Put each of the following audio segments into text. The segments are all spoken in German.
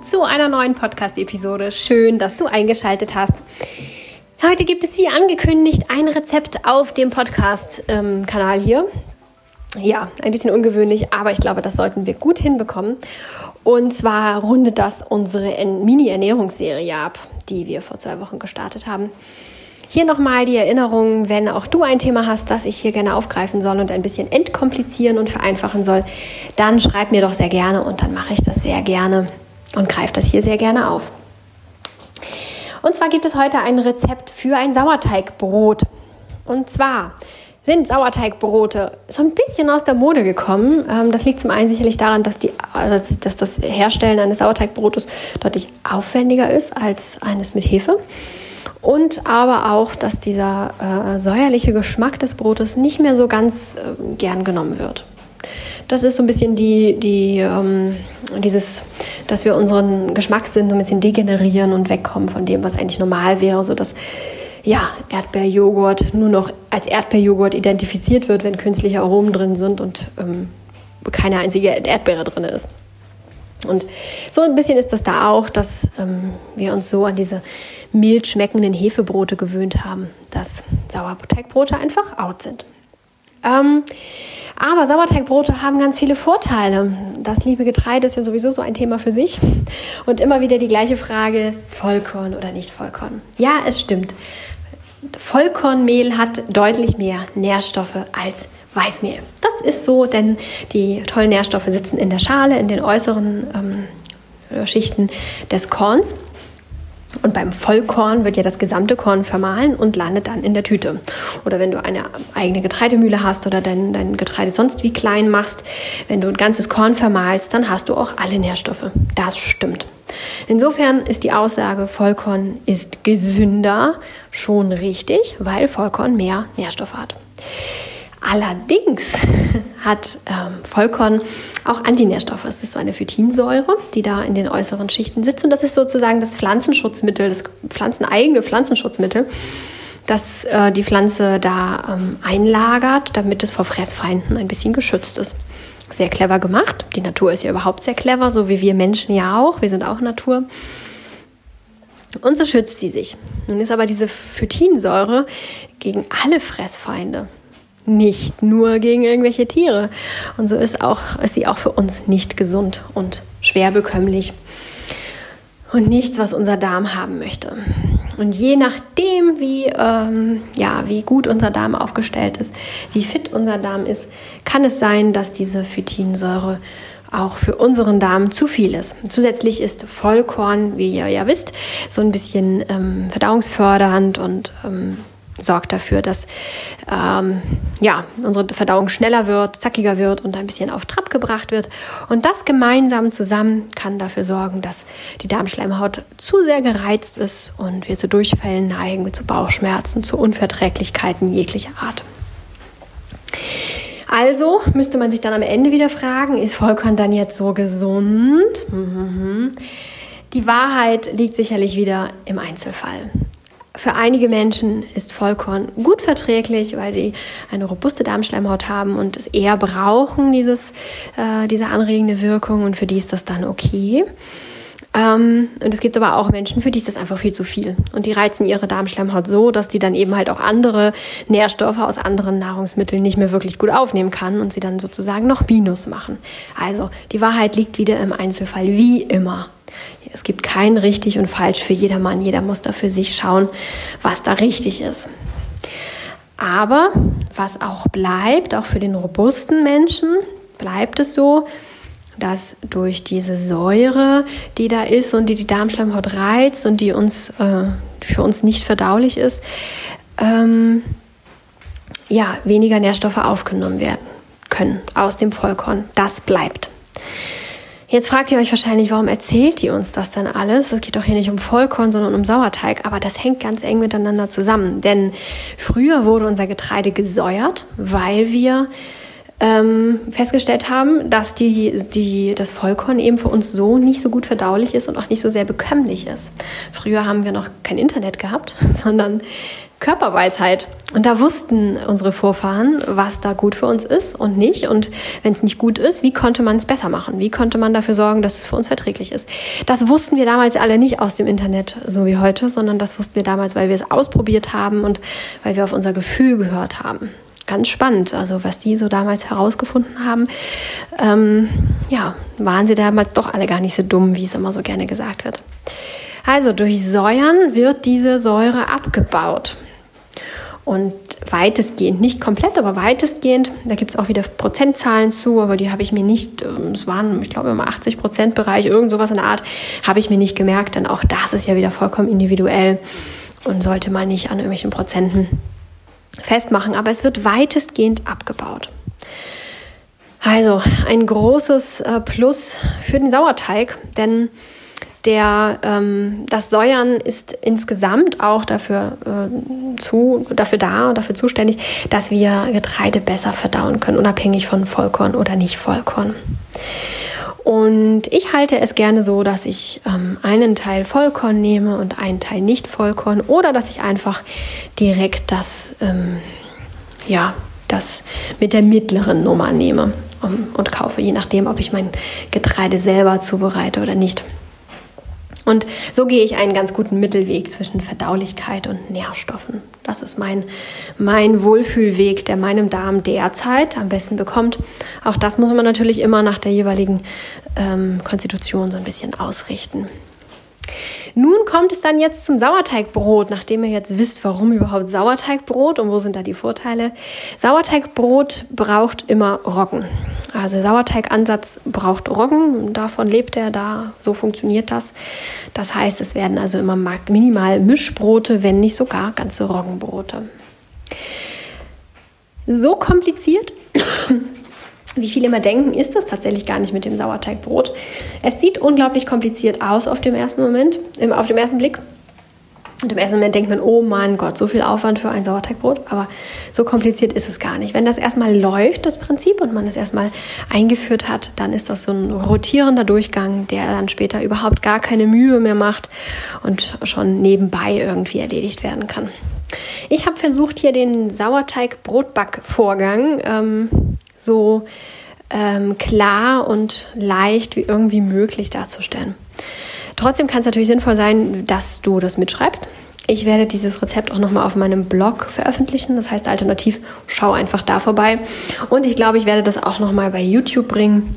zu einer neuen Podcast-Episode. Schön, dass du eingeschaltet hast. Heute gibt es wie angekündigt ein Rezept auf dem Podcast-Kanal hier. Ja, ein bisschen ungewöhnlich, aber ich glaube, das sollten wir gut hinbekommen. Und zwar rundet das unsere Mini-Ernährungsserie ab, die wir vor zwei Wochen gestartet haben. Hier nochmal die Erinnerung, wenn auch du ein Thema hast, das ich hier gerne aufgreifen soll und ein bisschen entkomplizieren und vereinfachen soll, dann schreib mir doch sehr gerne und dann mache ich das sehr gerne und greife das hier sehr gerne auf. Und zwar gibt es heute ein Rezept für ein Sauerteigbrot. Und zwar sind Sauerteigbrote so ein bisschen aus der Mode gekommen. Ähm, das liegt zum einen sicherlich daran, dass, die, dass das Herstellen eines Sauerteigbrotes deutlich aufwendiger ist als eines mit Hefe. Und aber auch, dass dieser äh, säuerliche Geschmack des Brotes nicht mehr so ganz äh, gern genommen wird. Das ist so ein bisschen die, die, ähm, dieses, dass wir unseren Geschmackssinn so ein bisschen degenerieren und wegkommen von dem, was eigentlich normal wäre, sodass ja, Erdbeerjoghurt nur noch als Erdbeerjoghurt identifiziert wird, wenn künstliche Aromen drin sind und ähm, keine einzige Erdbeere drin ist. Und so ein bisschen ist das da auch, dass ähm, wir uns so an diese mild schmeckenden Hefebrote gewöhnt haben, dass Sauerteigbrote einfach out sind. Ähm, aber Sauerteigbrote haben ganz viele Vorteile. Das liebe Getreide ist ja sowieso so ein Thema für sich. Und immer wieder die gleiche Frage, Vollkorn oder nicht Vollkorn. Ja, es stimmt. Vollkornmehl hat deutlich mehr Nährstoffe als Weißmehl. Das ist so, denn die tollen Nährstoffe sitzen in der Schale, in den äußeren ähm, Schichten des Korns. Und beim Vollkorn wird ja das gesamte Korn vermahlen und landet dann in der Tüte. Oder wenn du eine eigene Getreidemühle hast oder dein, dein Getreide sonst wie klein machst, wenn du ein ganzes Korn vermahlst, dann hast du auch alle Nährstoffe. Das stimmt. Insofern ist die Aussage, Vollkorn ist gesünder schon richtig, weil Vollkorn mehr Nährstoffe hat. Allerdings hat ähm, Vollkorn auch Antinährstoffe. Es ist so eine Phytinsäure, die da in den äußeren Schichten sitzt. Und das ist sozusagen das Pflanzenschutzmittel, das pflanzeneigene Pflanzenschutzmittel, das äh, die Pflanze da ähm, einlagert, damit es vor Fressfeinden ein bisschen geschützt ist. Sehr clever gemacht. Die Natur ist ja überhaupt sehr clever, so wie wir Menschen ja auch. Wir sind auch Natur. Und so schützt sie sich. Nun ist aber diese Phytinsäure gegen alle Fressfeinde nicht nur gegen irgendwelche Tiere. Und so ist, auch, ist sie auch für uns nicht gesund und schwer bekömmlich. Und nichts, was unser Darm haben möchte. Und je nachdem, wie, ähm, ja, wie gut unser Darm aufgestellt ist, wie fit unser Darm ist, kann es sein, dass diese Phytinsäure auch für unseren Darm zu viel ist. Zusätzlich ist Vollkorn, wie ihr ja wisst, so ein bisschen ähm, verdauungsfördernd und ähm, sorgt dafür, dass ähm, ja, unsere Verdauung schneller wird, zackiger wird und ein bisschen auf Trab gebracht wird. Und das gemeinsam zusammen kann dafür sorgen, dass die Darmschleimhaut zu sehr gereizt ist und wir zu Durchfällen neigen, zu Bauchschmerzen, zu Unverträglichkeiten jeglicher Art. Also müsste man sich dann am Ende wieder fragen, ist Vollkorn dann jetzt so gesund? Mhm. Die Wahrheit liegt sicherlich wieder im Einzelfall. Für einige Menschen ist Vollkorn gut verträglich, weil sie eine robuste Darmschleimhaut haben und es eher brauchen, dieses, äh, diese anregende Wirkung. Und für die ist das dann okay. Ähm, und es gibt aber auch Menschen, für die ist das einfach viel zu viel. Und die reizen ihre Darmschleimhaut so, dass die dann eben halt auch andere Nährstoffe aus anderen Nahrungsmitteln nicht mehr wirklich gut aufnehmen kann und sie dann sozusagen noch Minus machen. Also die Wahrheit liegt wieder im Einzelfall, wie immer. Es gibt kein richtig und falsch für jedermann. Jeder muss da für sich schauen, was da richtig ist. Aber was auch bleibt, auch für den robusten Menschen, bleibt es so, dass durch diese Säure, die da ist und die die Darmschleimhaut reizt und die uns äh, für uns nicht verdaulich ist, ähm, ja, weniger Nährstoffe aufgenommen werden können aus dem Vollkorn. Das bleibt. Jetzt fragt ihr euch wahrscheinlich, warum erzählt die uns das dann alles? Es geht doch hier nicht um Vollkorn, sondern um Sauerteig. Aber das hängt ganz eng miteinander zusammen. Denn früher wurde unser Getreide gesäuert, weil wir ähm, festgestellt haben, dass die, die, das Vollkorn eben für uns so nicht so gut verdaulich ist und auch nicht so sehr bekömmlich ist. Früher haben wir noch kein Internet gehabt, sondern Körperweisheit. Und da wussten unsere Vorfahren, was da gut für uns ist und nicht. Und wenn es nicht gut ist, wie konnte man es besser machen? Wie konnte man dafür sorgen, dass es für uns verträglich ist? Das wussten wir damals alle nicht aus dem Internet, so wie heute, sondern das wussten wir damals, weil wir es ausprobiert haben und weil wir auf unser Gefühl gehört haben ganz spannend. Also was die so damals herausgefunden haben, ähm, ja, waren sie damals doch alle gar nicht so dumm, wie es immer so gerne gesagt wird. Also durch Säuern wird diese Säure abgebaut. Und weitestgehend, nicht komplett, aber weitestgehend, da gibt es auch wieder Prozentzahlen zu, aber die habe ich mir nicht, ähm, es waren, ich glaube, im 80 Prozent Bereich, irgend sowas in der Art, habe ich mir nicht gemerkt, denn auch das ist ja wieder vollkommen individuell und sollte man nicht an irgendwelchen Prozenten festmachen, aber es wird weitestgehend abgebaut. Also ein großes äh, Plus für den Sauerteig, denn der, ähm, das Säuern ist insgesamt auch dafür, äh, zu, dafür da und dafür zuständig, dass wir Getreide besser verdauen können, unabhängig von Vollkorn oder nicht Vollkorn. Und ich halte es gerne so, dass ich ähm, einen Teil Vollkorn nehme und einen Teil nicht Vollkorn oder dass ich einfach direkt das, ähm, ja, das mit der mittleren Nummer nehme um, und kaufe, je nachdem, ob ich mein Getreide selber zubereite oder nicht. Und so gehe ich einen ganz guten Mittelweg zwischen Verdaulichkeit und Nährstoffen. Das ist mein, mein Wohlfühlweg, der meinem Darm derzeit am besten bekommt. Auch das muss man natürlich immer nach der jeweiligen ähm, Konstitution so ein bisschen ausrichten. Nun kommt es dann jetzt zum Sauerteigbrot, nachdem ihr jetzt wisst, warum überhaupt Sauerteigbrot und wo sind da die Vorteile. Sauerteigbrot braucht immer Roggen. Also Sauerteigansatz braucht Roggen, davon lebt er da, so funktioniert das. Das heißt, es werden also immer minimal Mischbrote, wenn nicht sogar ganze Roggenbrote. So kompliziert wie viele immer denken, ist das tatsächlich gar nicht mit dem Sauerteigbrot. Es sieht unglaublich kompliziert aus auf dem ersten Moment, auf dem ersten Blick. Und im ersten Moment denkt man, oh mein Gott, so viel Aufwand für ein Sauerteigbrot. Aber so kompliziert ist es gar nicht. Wenn das erstmal läuft, das Prinzip, und man es erstmal eingeführt hat, dann ist das so ein rotierender Durchgang, der dann später überhaupt gar keine Mühe mehr macht und schon nebenbei irgendwie erledigt werden kann. Ich habe versucht, hier den Sauerteig-Brotbackvorgang ähm, so ähm, klar und leicht wie irgendwie möglich darzustellen. Trotzdem kann es natürlich sinnvoll sein, dass du das mitschreibst. Ich werde dieses Rezept auch nochmal auf meinem Blog veröffentlichen. Das heißt, alternativ schau einfach da vorbei. Und ich glaube, ich werde das auch nochmal bei YouTube bringen.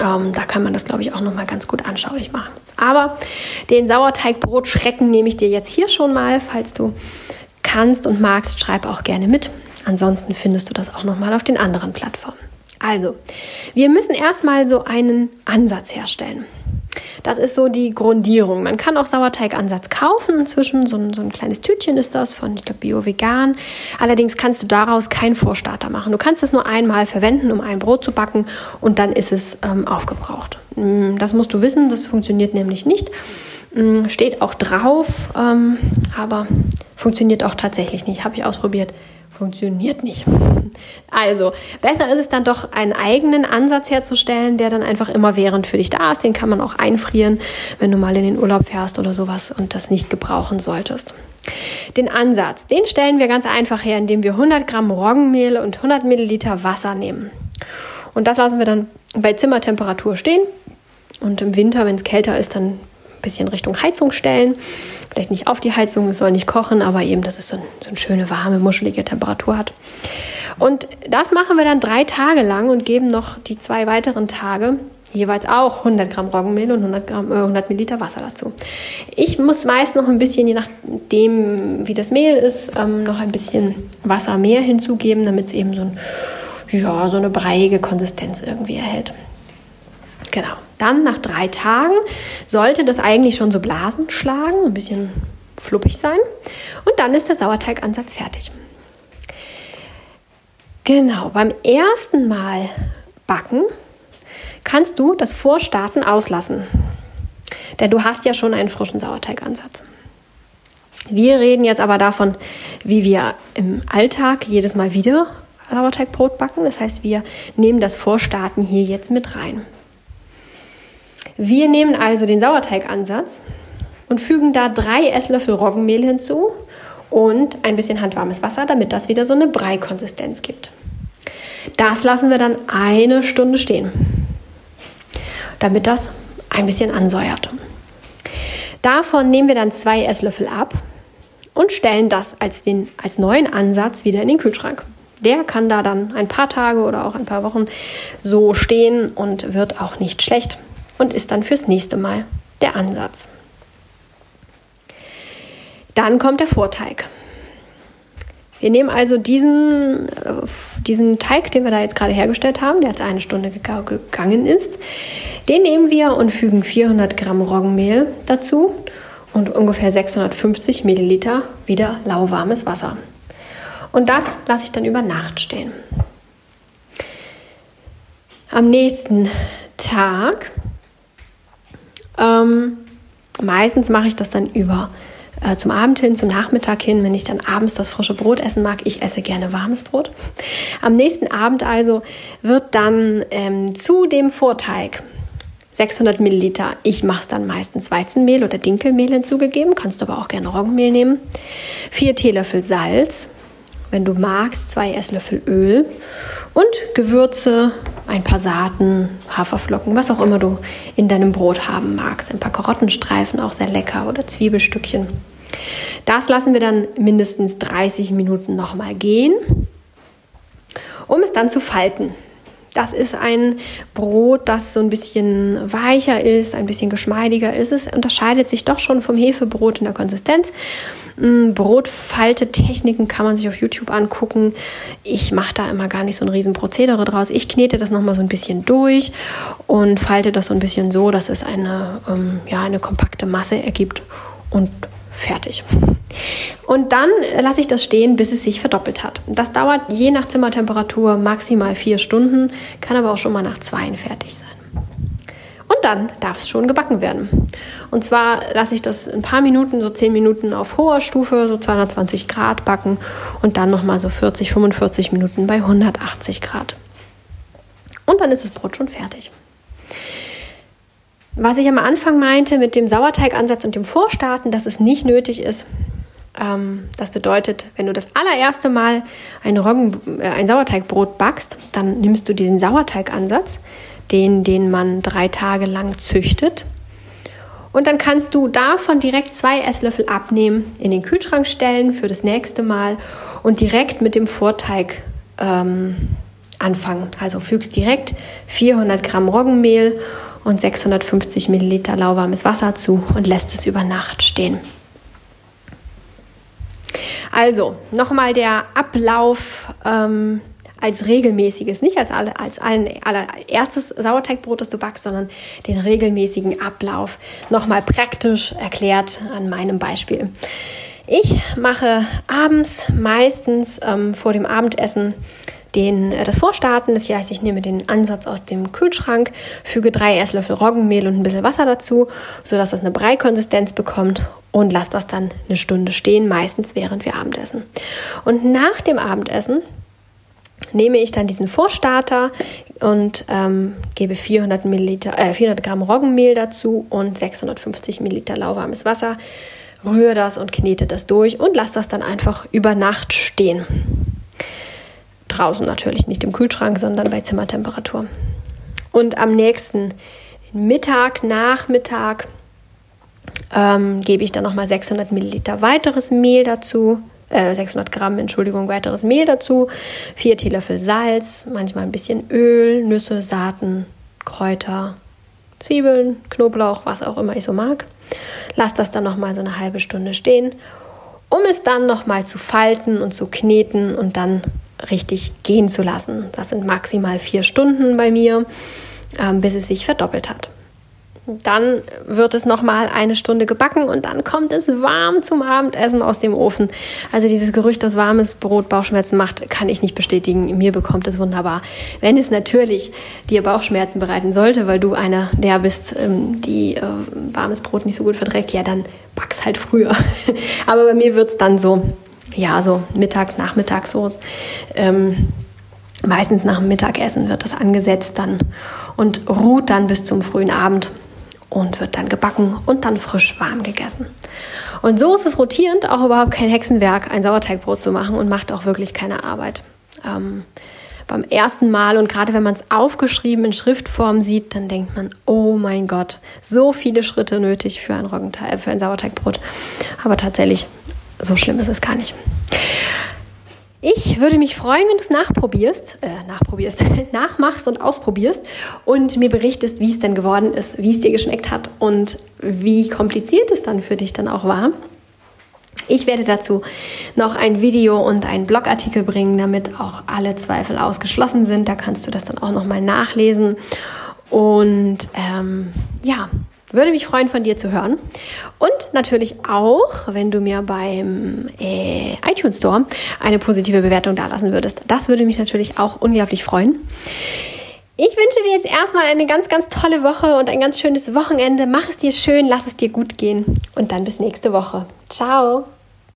Ähm, da kann man das, glaube ich, auch nochmal ganz gut anschaulich machen. Aber den Sauerteigbrotschrecken nehme ich dir jetzt hier schon mal. Falls du kannst und magst, schreib auch gerne mit. Ansonsten findest du das auch nochmal auf den anderen Plattformen. Also, wir müssen erstmal so einen Ansatz herstellen. Das ist so die Grundierung. Man kann auch Sauerteigansatz kaufen. Inzwischen so ein, so ein kleines Tütchen ist das von, ich glaube, Bio-Vegan. Allerdings kannst du daraus keinen Vorstarter machen. Du kannst es nur einmal verwenden, um ein Brot zu backen und dann ist es ähm, aufgebraucht. Mm, das musst du wissen, das funktioniert nämlich nicht. Mm, steht auch drauf, ähm, aber funktioniert auch tatsächlich nicht. Habe ich ausprobiert funktioniert nicht. Also, besser ist es dann doch, einen eigenen Ansatz herzustellen, der dann einfach immer während für dich da ist. Den kann man auch einfrieren, wenn du mal in den Urlaub fährst oder sowas und das nicht gebrauchen solltest. Den Ansatz, den stellen wir ganz einfach her, indem wir 100 Gramm Roggenmehl und 100 Milliliter Wasser nehmen. Und das lassen wir dann bei Zimmertemperatur stehen. Und im Winter, wenn es kälter ist, dann bisschen Richtung Heizung stellen. Vielleicht nicht auf die Heizung, es soll nicht kochen, aber eben, dass es so, ein, so eine schöne, warme, muschelige Temperatur hat. Und das machen wir dann drei Tage lang und geben noch die zwei weiteren Tage jeweils auch 100 Gramm Roggenmehl und 100, Gramm, äh, 100 Milliliter Wasser dazu. Ich muss meist noch ein bisschen, je nachdem wie das Mehl ist, ähm, noch ein bisschen Wasser mehr hinzugeben, damit es eben so, ein, ja, so eine breiige Konsistenz irgendwie erhält. Genau. Dann nach drei Tagen sollte das eigentlich schon so Blasen schlagen, ein bisschen fluppig sein. Und dann ist der Sauerteigansatz fertig. Genau, beim ersten Mal backen kannst du das Vorstarten auslassen. Denn du hast ja schon einen frischen Sauerteigansatz. Wir reden jetzt aber davon, wie wir im Alltag jedes Mal wieder Sauerteigbrot backen. Das heißt, wir nehmen das Vorstarten hier jetzt mit rein. Wir nehmen also den Sauerteigansatz und fügen da drei Esslöffel Roggenmehl hinzu und ein bisschen handwarmes Wasser, damit das wieder so eine Breikonsistenz gibt. Das lassen wir dann eine Stunde stehen, damit das ein bisschen ansäuert. Davon nehmen wir dann zwei Esslöffel ab und stellen das als, den, als neuen Ansatz wieder in den Kühlschrank. Der kann da dann ein paar Tage oder auch ein paar Wochen so stehen und wird auch nicht schlecht und ist dann fürs nächste Mal der Ansatz. Dann kommt der Vorteig. Wir nehmen also diesen, äh, diesen Teig, den wir da jetzt gerade hergestellt haben, der jetzt eine Stunde gegangen ist, den nehmen wir und fügen 400 Gramm Roggenmehl dazu und ungefähr 650 Milliliter wieder lauwarmes Wasser. Und das lasse ich dann über Nacht stehen. Am nächsten Tag, ähm, meistens mache ich das dann über äh, zum Abend hin, zum Nachmittag hin, wenn ich dann abends das frische Brot essen mag. Ich esse gerne warmes Brot. Am nächsten Abend also wird dann ähm, zu dem Vorteig 600 Milliliter, ich mache es dann meistens Weizenmehl oder Dinkelmehl hinzugegeben, kannst du aber auch gerne Roggenmehl nehmen. Vier Teelöffel Salz, wenn du magst, zwei Esslöffel Öl und Gewürze, ein paar Saaten, Haferflocken, was auch immer du in deinem Brot haben magst. Ein paar Karottenstreifen, auch sehr lecker, oder Zwiebelstückchen. Das lassen wir dann mindestens 30 Minuten nochmal gehen, um es dann zu falten. Das ist ein Brot, das so ein bisschen weicher ist, ein bisschen geschmeidiger ist. Es unterscheidet sich doch schon vom Hefebrot in der Konsistenz. Mm, Brotfaltetechniken kann man sich auf YouTube angucken. Ich mache da immer gar nicht so ein riesen Prozedere draus. Ich knete das nochmal so ein bisschen durch und falte das so ein bisschen so, dass es eine, ähm, ja, eine kompakte Masse ergibt und fertig. Und dann lasse ich das stehen, bis es sich verdoppelt hat. Das dauert je nach Zimmertemperatur maximal vier Stunden, kann aber auch schon mal nach zwei fertig sein. Und dann darf es schon gebacken werden. Und zwar lasse ich das ein paar Minuten, so zehn Minuten auf hoher Stufe, so 220 Grad backen und dann nochmal so 40, 45 Minuten bei 180 Grad. Und dann ist das Brot schon fertig. Was ich am Anfang meinte mit dem Sauerteigansatz und dem Vorstarten, dass es nicht nötig ist, das bedeutet, wenn du das allererste Mal ein, Roggen, äh, ein Sauerteigbrot backst, dann nimmst du diesen Sauerteigansatz, den, den man drei Tage lang züchtet. Und dann kannst du davon direkt zwei Esslöffel abnehmen, in den Kühlschrank stellen für das nächste Mal und direkt mit dem Vorteig ähm, anfangen. Also fügst direkt 400 Gramm Roggenmehl und 650 Milliliter lauwarmes Wasser zu und lässt es über Nacht stehen. Also, nochmal der Ablauf ähm, als regelmäßiges, nicht als, alle, als allen, allererstes Sauerteigbrot, das du backst, sondern den regelmäßigen Ablauf nochmal praktisch erklärt an meinem Beispiel. Ich mache abends meistens ähm, vor dem Abendessen den, äh, das Vorstarten. Das heißt, ich nehme den Ansatz aus dem Kühlschrank, füge drei Esslöffel Roggenmehl und ein bisschen Wasser dazu, sodass das eine Breikonsistenz bekommt und lasse das dann eine Stunde stehen, meistens während wir Abendessen. Und nach dem Abendessen nehme ich dann diesen Vorstarter und ähm, gebe 400, Milliliter, äh, 400 Gramm Roggenmehl dazu und 650 Milliliter lauwarmes Wasser. Rühre das und knete das durch und lasse das dann einfach über Nacht stehen. Draußen natürlich, nicht im Kühlschrank, sondern bei Zimmertemperatur. Und am nächsten Mittag, Nachmittag ähm, gebe ich dann nochmal 600 Milliliter weiteres Mehl dazu. 600 äh, Gramm, Entschuldigung, weiteres Mehl dazu, 4 Teelöffel Salz, manchmal ein bisschen Öl, Nüsse, Saaten, Kräuter, Zwiebeln, Knoblauch, was auch immer ich so mag. Lass das dann nochmal so eine halbe Stunde stehen, um es dann nochmal zu falten und zu kneten und dann richtig gehen zu lassen. Das sind maximal vier Stunden bei mir, ähm, bis es sich verdoppelt hat. Dann wird es nochmal eine Stunde gebacken und dann kommt es warm zum Abendessen aus dem Ofen. Also dieses Gerücht, dass warmes Brot Bauchschmerzen macht, kann ich nicht bestätigen. Mir bekommt es wunderbar. Wenn es natürlich dir Bauchschmerzen bereiten sollte, weil du einer der bist, ähm, die äh, warmes Brot nicht so gut verträgt, ja, dann back's halt früher. Aber bei mir wird es dann so ja, so mittags, nachmittags so. Ähm, Meistens nach dem Mittagessen wird das angesetzt dann und ruht dann bis zum frühen Abend und wird dann gebacken und dann frisch warm gegessen. Und so ist es rotierend auch überhaupt kein Hexenwerk, ein Sauerteigbrot zu machen und macht auch wirklich keine Arbeit. Ähm, beim ersten Mal und gerade wenn man es aufgeschrieben in Schriftform sieht, dann denkt man, oh mein Gott, so viele Schritte nötig für ein, Roggenteig, für ein Sauerteigbrot. Aber tatsächlich, so schlimm ist es gar nicht. Ich würde mich freuen, wenn du es nachprobierst, äh, nachprobierst, nachmachst und ausprobierst und mir berichtest, wie es denn geworden ist, wie es dir geschmeckt hat und wie kompliziert es dann für dich dann auch war. Ich werde dazu noch ein Video und einen Blogartikel bringen, damit auch alle Zweifel ausgeschlossen sind. Da kannst du das dann auch nochmal nachlesen. Und ähm, ja, würde mich freuen, von dir zu hören. Und natürlich auch, wenn du mir beim äh, iTunes Store eine positive Bewertung dalassen würdest. Das würde mich natürlich auch unglaublich freuen. Ich wünsche dir jetzt erstmal eine ganz, ganz tolle Woche und ein ganz schönes Wochenende. Mach es dir schön, lass es dir gut gehen. Und dann bis nächste Woche. Ciao.